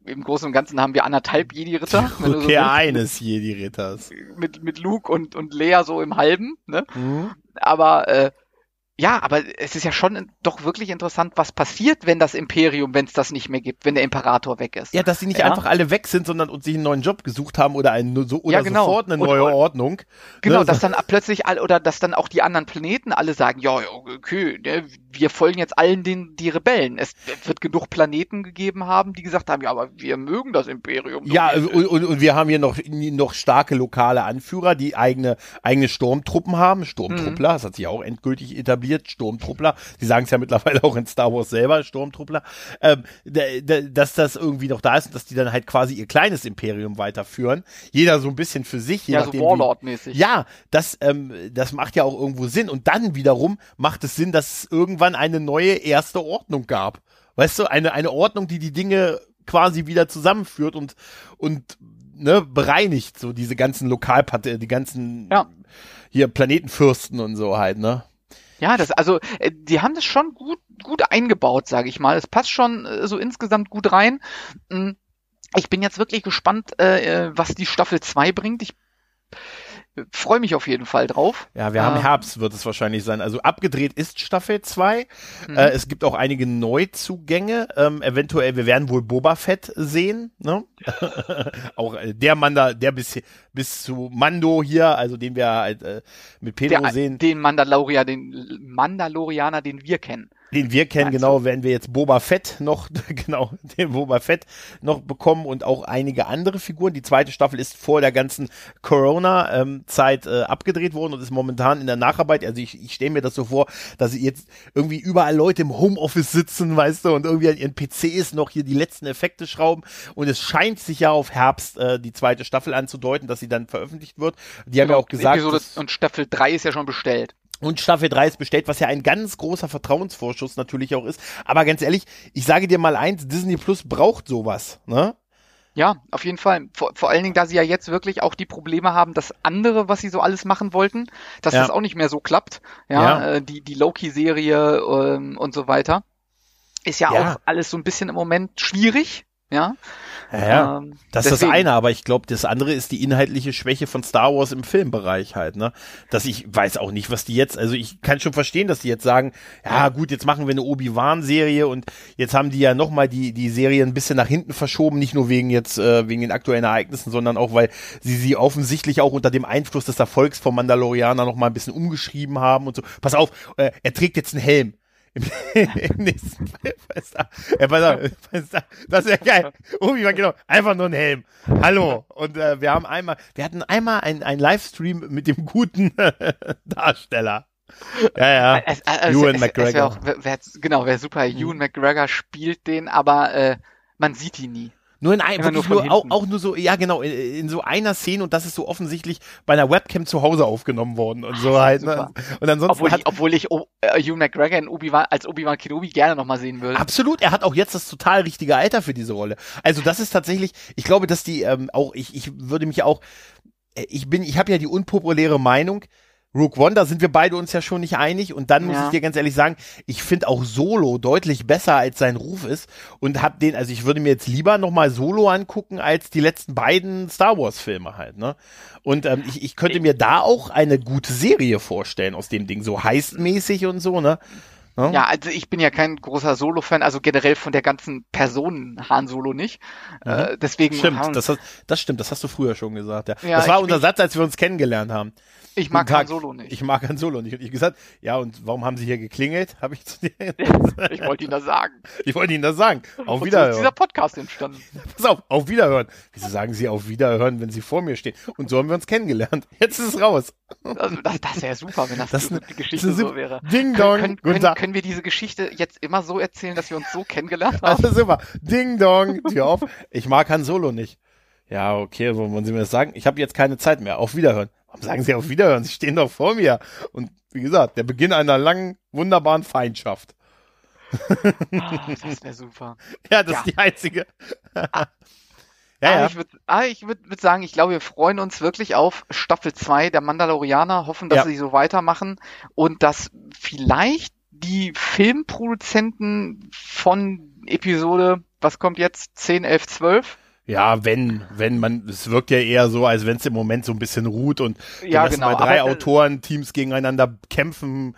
im Großen und Ganzen haben wir anderthalb Jedi-Ritter. Rückkehr so eines Jedi-Ritters. Mit, mit Luke und, und Lea so im Halben. Ne? Mhm. Aber äh, ja, aber es ist ja schon doch wirklich interessant, was passiert, wenn das Imperium, wenn es das nicht mehr gibt, wenn der Imperator weg ist. Ja, dass sie nicht ja? einfach alle weg sind, sondern und sich einen neuen Job gesucht haben oder einen so oder ja, genau. sofort eine neue und, Ordnung. Genau, ne? dass dann plötzlich all oder dass dann auch die anderen Planeten alle sagen, ja, okay, ne, wir folgen jetzt allen den die Rebellen. Es wird genug Planeten gegeben haben, die gesagt haben, ja, aber wir mögen das Imperium. Ja, und, und, und wir haben hier noch noch starke lokale Anführer, die eigene eigene Sturmtruppen haben, Sturmtruppler, mhm. das hat sich auch endgültig etabliert etabliert, Sturmtruppler. Sie sagen es ja mittlerweile auch in Star Wars selber, Sturmtruppler, ähm, dass das irgendwie noch da ist und dass die dann halt quasi ihr kleines Imperium weiterführen. Jeder so ein bisschen für sich. Je ja, nachdem, so Warlord-mäßig. Ja, das, ähm, das macht ja auch irgendwo Sinn. Und dann wiederum macht es Sinn, dass es irgendwann eine neue erste Ordnung gab. Weißt du, eine, eine Ordnung, die die Dinge quasi wieder zusammenführt und, und ne, bereinigt, so diese ganzen Lokalpartei, die ganzen ja. hier Planetenfürsten und so halt, ne? Ja, das also äh, die haben das schon gut gut eingebaut, sage ich mal. Es passt schon äh, so insgesamt gut rein. Hm, ich bin jetzt wirklich gespannt, äh, was die Staffel 2 bringt. Ich freue mich auf jeden Fall drauf. Ja, wir haben ähm, Herbst, wird es wahrscheinlich sein. Also abgedreht ist Staffel 2. Mhm. Äh, es gibt auch einige Neuzugänge. Ähm, eventuell, wir werden wohl Boba Fett sehen. Ne? (laughs) auch äh, der Mann da, der bis, bis zu Mando hier, also den wir halt, äh, mit Pedro der, sehen. Den Mandalorianer, den Mandalorianer, den wir kennen den wir kennen, genau, werden wir jetzt Boba Fett noch, (laughs) genau, den Boba Fett noch bekommen und auch einige andere Figuren. Die zweite Staffel ist vor der ganzen Corona-Zeit ähm, äh, abgedreht worden und ist momentan in der Nacharbeit. Also ich, ich stelle mir das so vor, dass jetzt irgendwie überall Leute im Homeoffice sitzen, weißt du, und irgendwie an ihren PCs noch hier die letzten Effekte schrauben. Und es scheint sich ja auf Herbst äh, die zweite Staffel anzudeuten, dass sie dann veröffentlicht wird. Die haben ja genau, auch gesagt. Episode und Staffel 3 ist ja schon bestellt. Und Staffel 3 ist bestellt, was ja ein ganz großer Vertrauensvorschuss natürlich auch ist. Aber ganz ehrlich, ich sage dir mal eins, Disney Plus braucht sowas, ne? Ja, auf jeden Fall. Vor, vor allen Dingen, da sie ja jetzt wirklich auch die Probleme haben, dass andere, was sie so alles machen wollten, dass ja. das auch nicht mehr so klappt. Ja, ja. Äh, die, die Loki-Serie ähm, und so weiter. Ist ja, ja, auch alles so ein bisschen im Moment schwierig. Ja. Ja, ja. Ähm, das ist das eine, aber ich glaube, das andere ist die inhaltliche Schwäche von Star Wars im Filmbereich halt, ne? Dass ich weiß auch nicht, was die jetzt, also ich kann schon verstehen, dass die jetzt sagen, ja gut, jetzt machen wir eine Obi-Wan-Serie und jetzt haben die ja nochmal die, die Serie ein bisschen nach hinten verschoben, nicht nur wegen jetzt, äh, wegen den aktuellen Ereignissen, sondern auch, weil sie sie offensichtlich auch unter dem Einfluss des Erfolgs von Mandalorianer nochmal ein bisschen umgeschrieben haben und so. Pass auf, äh, er trägt jetzt einen Helm (laughs) im, nächsten Film. Ja, pass auf, das ist ja geil. Obi-Wan, genau. Einfach nur ein Helm. Hallo. Und äh, wir haben einmal, wir hatten einmal ein, ein Livestream mit dem guten (laughs) Darsteller. Ja, ja. Es, also, Ewan es, McGregor. Es wär auch, wär, genau, wäre super. Ewan mhm. McGregor spielt den, aber äh, man sieht ihn nie. Nur in einem, nur, nur auch, auch nur so, ja genau, in, in, so einer Szene und das ist so offensichtlich bei einer Webcam zu Hause aufgenommen worden und so halt. Ne? Und ansonsten obwohl hat, ich, obwohl ich oh, äh, Hugh McGregor in Obi -Wan, als Obi-Wan Kenobi gerne nochmal sehen würde. Absolut, er hat auch jetzt das total richtige Alter für diese Rolle. Also das ist tatsächlich, ich glaube, dass die ähm, auch, ich, ich würde mich auch, äh, ich bin, ich habe ja die unpopuläre Meinung, Rook One, da sind wir beide uns ja schon nicht einig. Und dann muss ja. ich dir ganz ehrlich sagen, ich finde auch Solo deutlich besser, als sein Ruf ist. Und hab den, also ich würde mir jetzt lieber nochmal Solo angucken, als die letzten beiden Star Wars-Filme halt, ne? Und ähm, ich, ich könnte mir da auch eine gute Serie vorstellen aus dem Ding, so heistmäßig und so, ne? Ja? ja, also ich bin ja kein großer Solo-Fan, also generell von der ganzen Person Han Solo nicht. Mhm. Äh, deswegen stimmt, das, das, stimmt, das hast du früher schon gesagt. Ja. ja das war unser Satz, als wir uns kennengelernt haben. Ich mag Han Solo nicht. Ich mag Han Solo nicht. Und ich gesagt, ja, und warum haben Sie hier geklingelt? Habe ich zu dir (laughs) gesagt. ich wollte Ihnen das sagen. Ich wollte Ihnen das sagen. Auf und Wiederhören. So ist dieser Podcast entstanden. (laughs) Pass auf, auf Wiederhören. Wieso sagen Sie auf Wiederhören, wenn Sie vor mir stehen? Und so haben wir uns kennengelernt. Jetzt ist es raus. Also, das, das wäre super, wenn das, das eine, Geschichte so wäre. Ding Dong. Können, können, können, können, wir diese Geschichte jetzt immer so erzählen, dass wir uns so kennengelernt haben? Ist super. Ding Dong. Tür auf. Ich mag Han Solo nicht. Ja, okay, wollen Sie mir das sagen? Ich habe jetzt keine Zeit mehr. Auf Wiederhören. Warum sagen Sie auf Wiederhören? Sie stehen doch vor mir. Und wie gesagt, der Beginn einer langen, wunderbaren Feindschaft. Oh, das wäre super. (laughs) Ja, das ja. ist die einzige. Ah. Ja, ah, ja. Ich würde ah, würd, würd sagen, ich glaube, wir freuen uns wirklich auf Staffel 2 der Mandalorianer, hoffen, dass ja. sie so weitermachen und dass vielleicht die Filmproduzenten von Episode, was kommt jetzt, 10, 11, 12, ja, wenn, wenn man, es wirkt ja eher so, als wenn es im Moment so ein bisschen ruht und ja, genau. mal drei Aber, Autorenteams gegeneinander kämpfen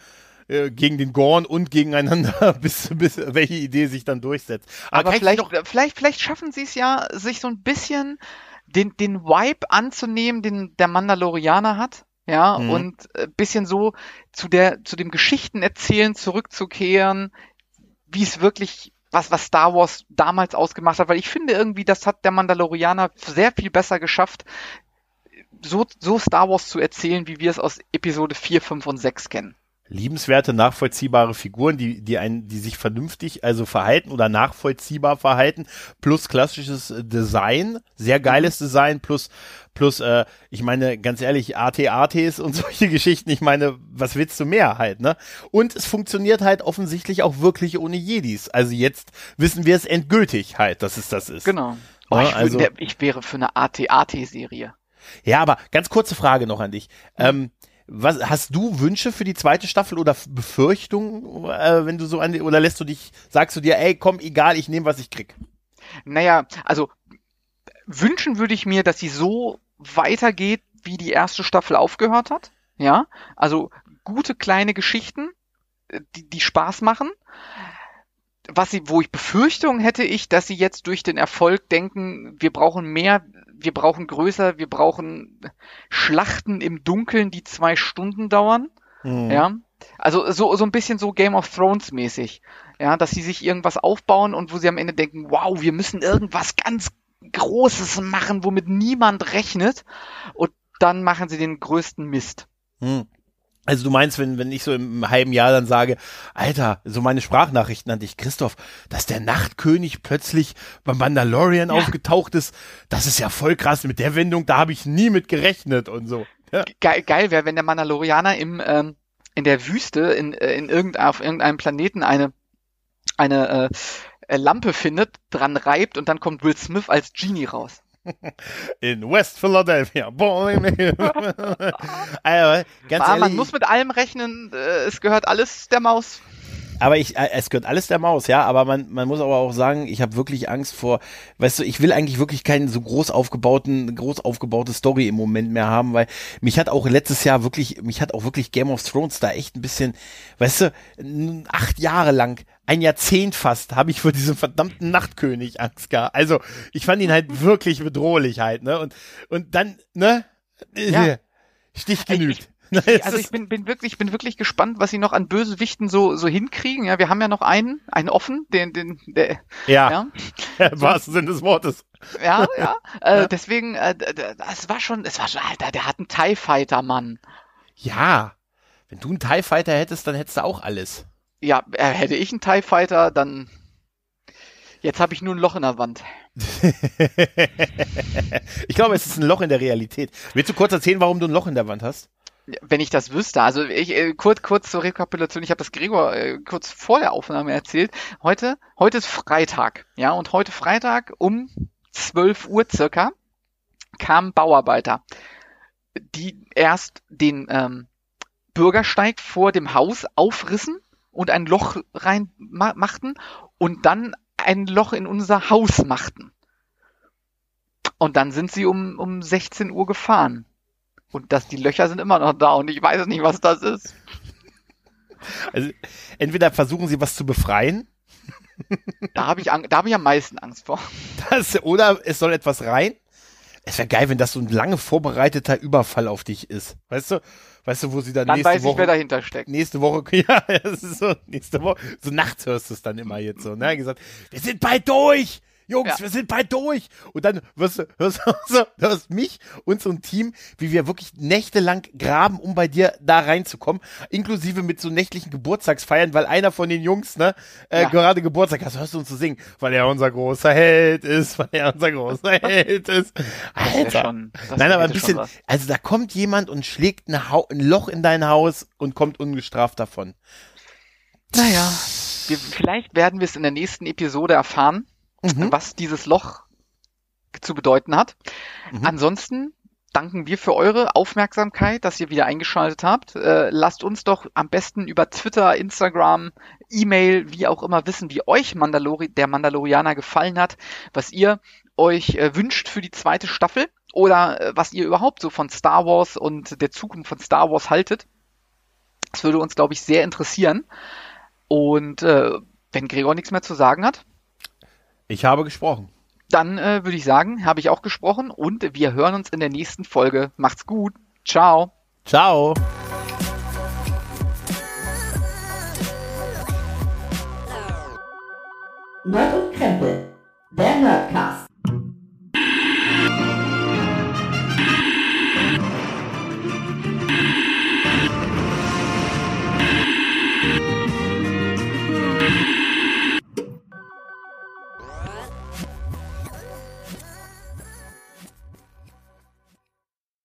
äh, gegen den Gorn und gegeneinander, (laughs) bis, bis welche Idee sich dann durchsetzt. Aber, Aber vielleicht, noch, vielleicht, vielleicht schaffen sie es ja, sich so ein bisschen den, den Vibe anzunehmen, den der Mandalorianer hat. Ja, mhm. und äh, bisschen so zu der, zu dem Geschichtenerzählen zurückzukehren, wie es wirklich was, was Star Wars damals ausgemacht hat, weil ich finde irgendwie, das hat der Mandalorianer sehr viel besser geschafft, so, so Star Wars zu erzählen, wie wir es aus Episode 4, 5 und 6 kennen liebenswerte, nachvollziehbare Figuren, die, die ein, die sich vernünftig also verhalten oder nachvollziehbar verhalten, plus klassisches Design, sehr geiles mhm. Design, plus, plus, äh, ich meine, ganz ehrlich, AT-ATs und (laughs) solche Geschichten, ich meine, was willst du mehr halt, ne? Und es funktioniert halt offensichtlich auch wirklich ohne Jedis. Also jetzt wissen wir es endgültig halt, dass es das ist. Genau. Oh, ich, also, würde, ich wäre für eine AT-AT-Serie. Ja, aber ganz kurze Frage noch an dich. Ähm, was hast du Wünsche für die zweite Staffel oder Befürchtungen, äh, wenn du so an oder lässt du dich, sagst du dir, ey, komm, egal, ich nehme, was ich krieg? Naja, also wünschen würde ich mir, dass sie so weitergeht, wie die erste Staffel aufgehört hat. Ja, also gute kleine Geschichten, äh, die, die Spaß machen. Was sie, wo ich Befürchtungen hätte ich, dass sie jetzt durch den Erfolg denken, wir brauchen mehr wir brauchen größer, wir brauchen Schlachten im Dunkeln, die zwei Stunden dauern. Mhm. Ja. Also so, so ein bisschen so Game of Thrones mäßig. Ja, dass sie sich irgendwas aufbauen und wo sie am Ende denken, wow, wir müssen irgendwas ganz Großes machen, womit niemand rechnet. Und dann machen sie den größten Mist. Mhm. Also du meinst, wenn, wenn ich so im halben Jahr dann sage, Alter, so meine Sprachnachrichten an dich, Christoph, dass der Nachtkönig plötzlich beim Mandalorian ja. aufgetaucht ist, das ist ja voll krass. Mit der Wendung, da habe ich nie mit gerechnet und so. Ja. Geil, geil wäre, wenn der Mandalorianer im, ähm, in der Wüste, in, äh, in irgendein, auf irgendeinem Planeten eine, eine äh, Lampe findet, dran reibt und dann kommt Will Smith als Genie raus. (laughs) In West Philadelphia. also, (laughs) ganz ehrlich, man muss mit allem rechnen, äh, es gehört alles der Maus. Aber ich, äh, es gehört alles der Maus, ja, aber man, man muss aber auch sagen, ich habe wirklich Angst vor, weißt du, ich will eigentlich wirklich keinen so groß aufgebauten, groß aufgebaute Story im Moment mehr haben, weil mich hat auch letztes Jahr wirklich, mich hat auch wirklich Game of Thrones da echt ein bisschen, weißt du, acht Jahre lang ein Jahrzehnt fast habe ich vor diesem verdammten Nachtkönig Angst gehabt. Also ich fand ihn halt (laughs) wirklich bedrohlich halt, ne? Und, und dann, ne? Ja. Stich genügt. Ich, also ich bin, bin wirklich, bin wirklich gespannt, was sie noch an Bösewichten so, so hinkriegen. Ja, wir haben ja noch einen, einen offen, den, den, der, ja. ja. (laughs) Im wahrsten Sinne des Wortes. Ja, (laughs) ja. Äh, deswegen, äh, das war schon, es war schon, Alter, der hat einen TIE Fighter, Mann. Ja. Wenn du einen TIE Fighter hättest, dann hättest du auch alles ja, äh, hätte ich einen TIE Fighter, dann. Jetzt habe ich nur ein Loch in der Wand. (laughs) ich glaube, es ist ein Loch in der Realität. Willst du kurz erzählen, warum du ein Loch in der Wand hast? Wenn ich das wüsste, also ich äh, kurz kurz zur Rekapitulation, ich habe das Gregor äh, kurz vor der Aufnahme erzählt. Heute heute ist Freitag, ja, und heute Freitag um 12 Uhr circa kamen Bauarbeiter, die erst den ähm, Bürgersteig vor dem Haus aufrissen und ein Loch rein ma machten und dann ein Loch in unser Haus machten. Und dann sind sie um, um 16 Uhr gefahren. Und das, die Löcher sind immer noch da und ich weiß nicht, was das ist. Also entweder versuchen sie was zu befreien. Da habe ich, da hab ich am meisten Angst vor. Das, oder es soll etwas rein. Es wäre geil, wenn das so ein lange vorbereiteter Überfall auf dich ist. Weißt du? Weißt du, wo sie dann, dann nächste weiß Woche. Ich, wer dahinter steckt. Nächste Woche, (laughs) ja, das ist so, nächste Woche. So nachts hörst du es dann immer jetzt so, ne? Gesagt, wir sind bald durch! Jungs, ja. wir sind bald durch. Und dann wirst du, hörst, hörst, hörst mich und so ein Team, wie wir wirklich nächtelang graben, um bei dir da reinzukommen, inklusive mit so nächtlichen Geburtstagsfeiern, weil einer von den Jungs, ne, äh, ja. gerade Geburtstag hast, hörst du uns zu singen, weil er unser großer Held ist, weil er unser großer (laughs) Held ist. Alter. Schon, Nein, aber ein bisschen, also da kommt jemand und schlägt ein, ein Loch in dein Haus und kommt ungestraft davon. Naja, wir, vielleicht werden wir es in der nächsten Episode erfahren mhm. was dieses Loch zu bedeuten hat. Mhm. Ansonsten danken wir für eure Aufmerksamkeit, dass ihr wieder eingeschaltet habt. Äh, lasst uns doch am besten über Twitter, Instagram, E-Mail, wie auch immer wissen, wie euch Mandalori der Mandalorianer gefallen hat, was ihr euch äh, wünscht für die zweite Staffel oder äh, was ihr überhaupt so von Star Wars und der Zukunft von Star Wars haltet. Das würde uns, glaube ich, sehr interessieren. Und äh, wenn Gregor nichts mehr zu sagen hat, ich habe gesprochen. Dann äh, würde ich sagen, habe ich auch gesprochen und wir hören uns in der nächsten Folge. Macht's gut. Ciao. Ciao. Nerd und Krempel, der Nerdcast.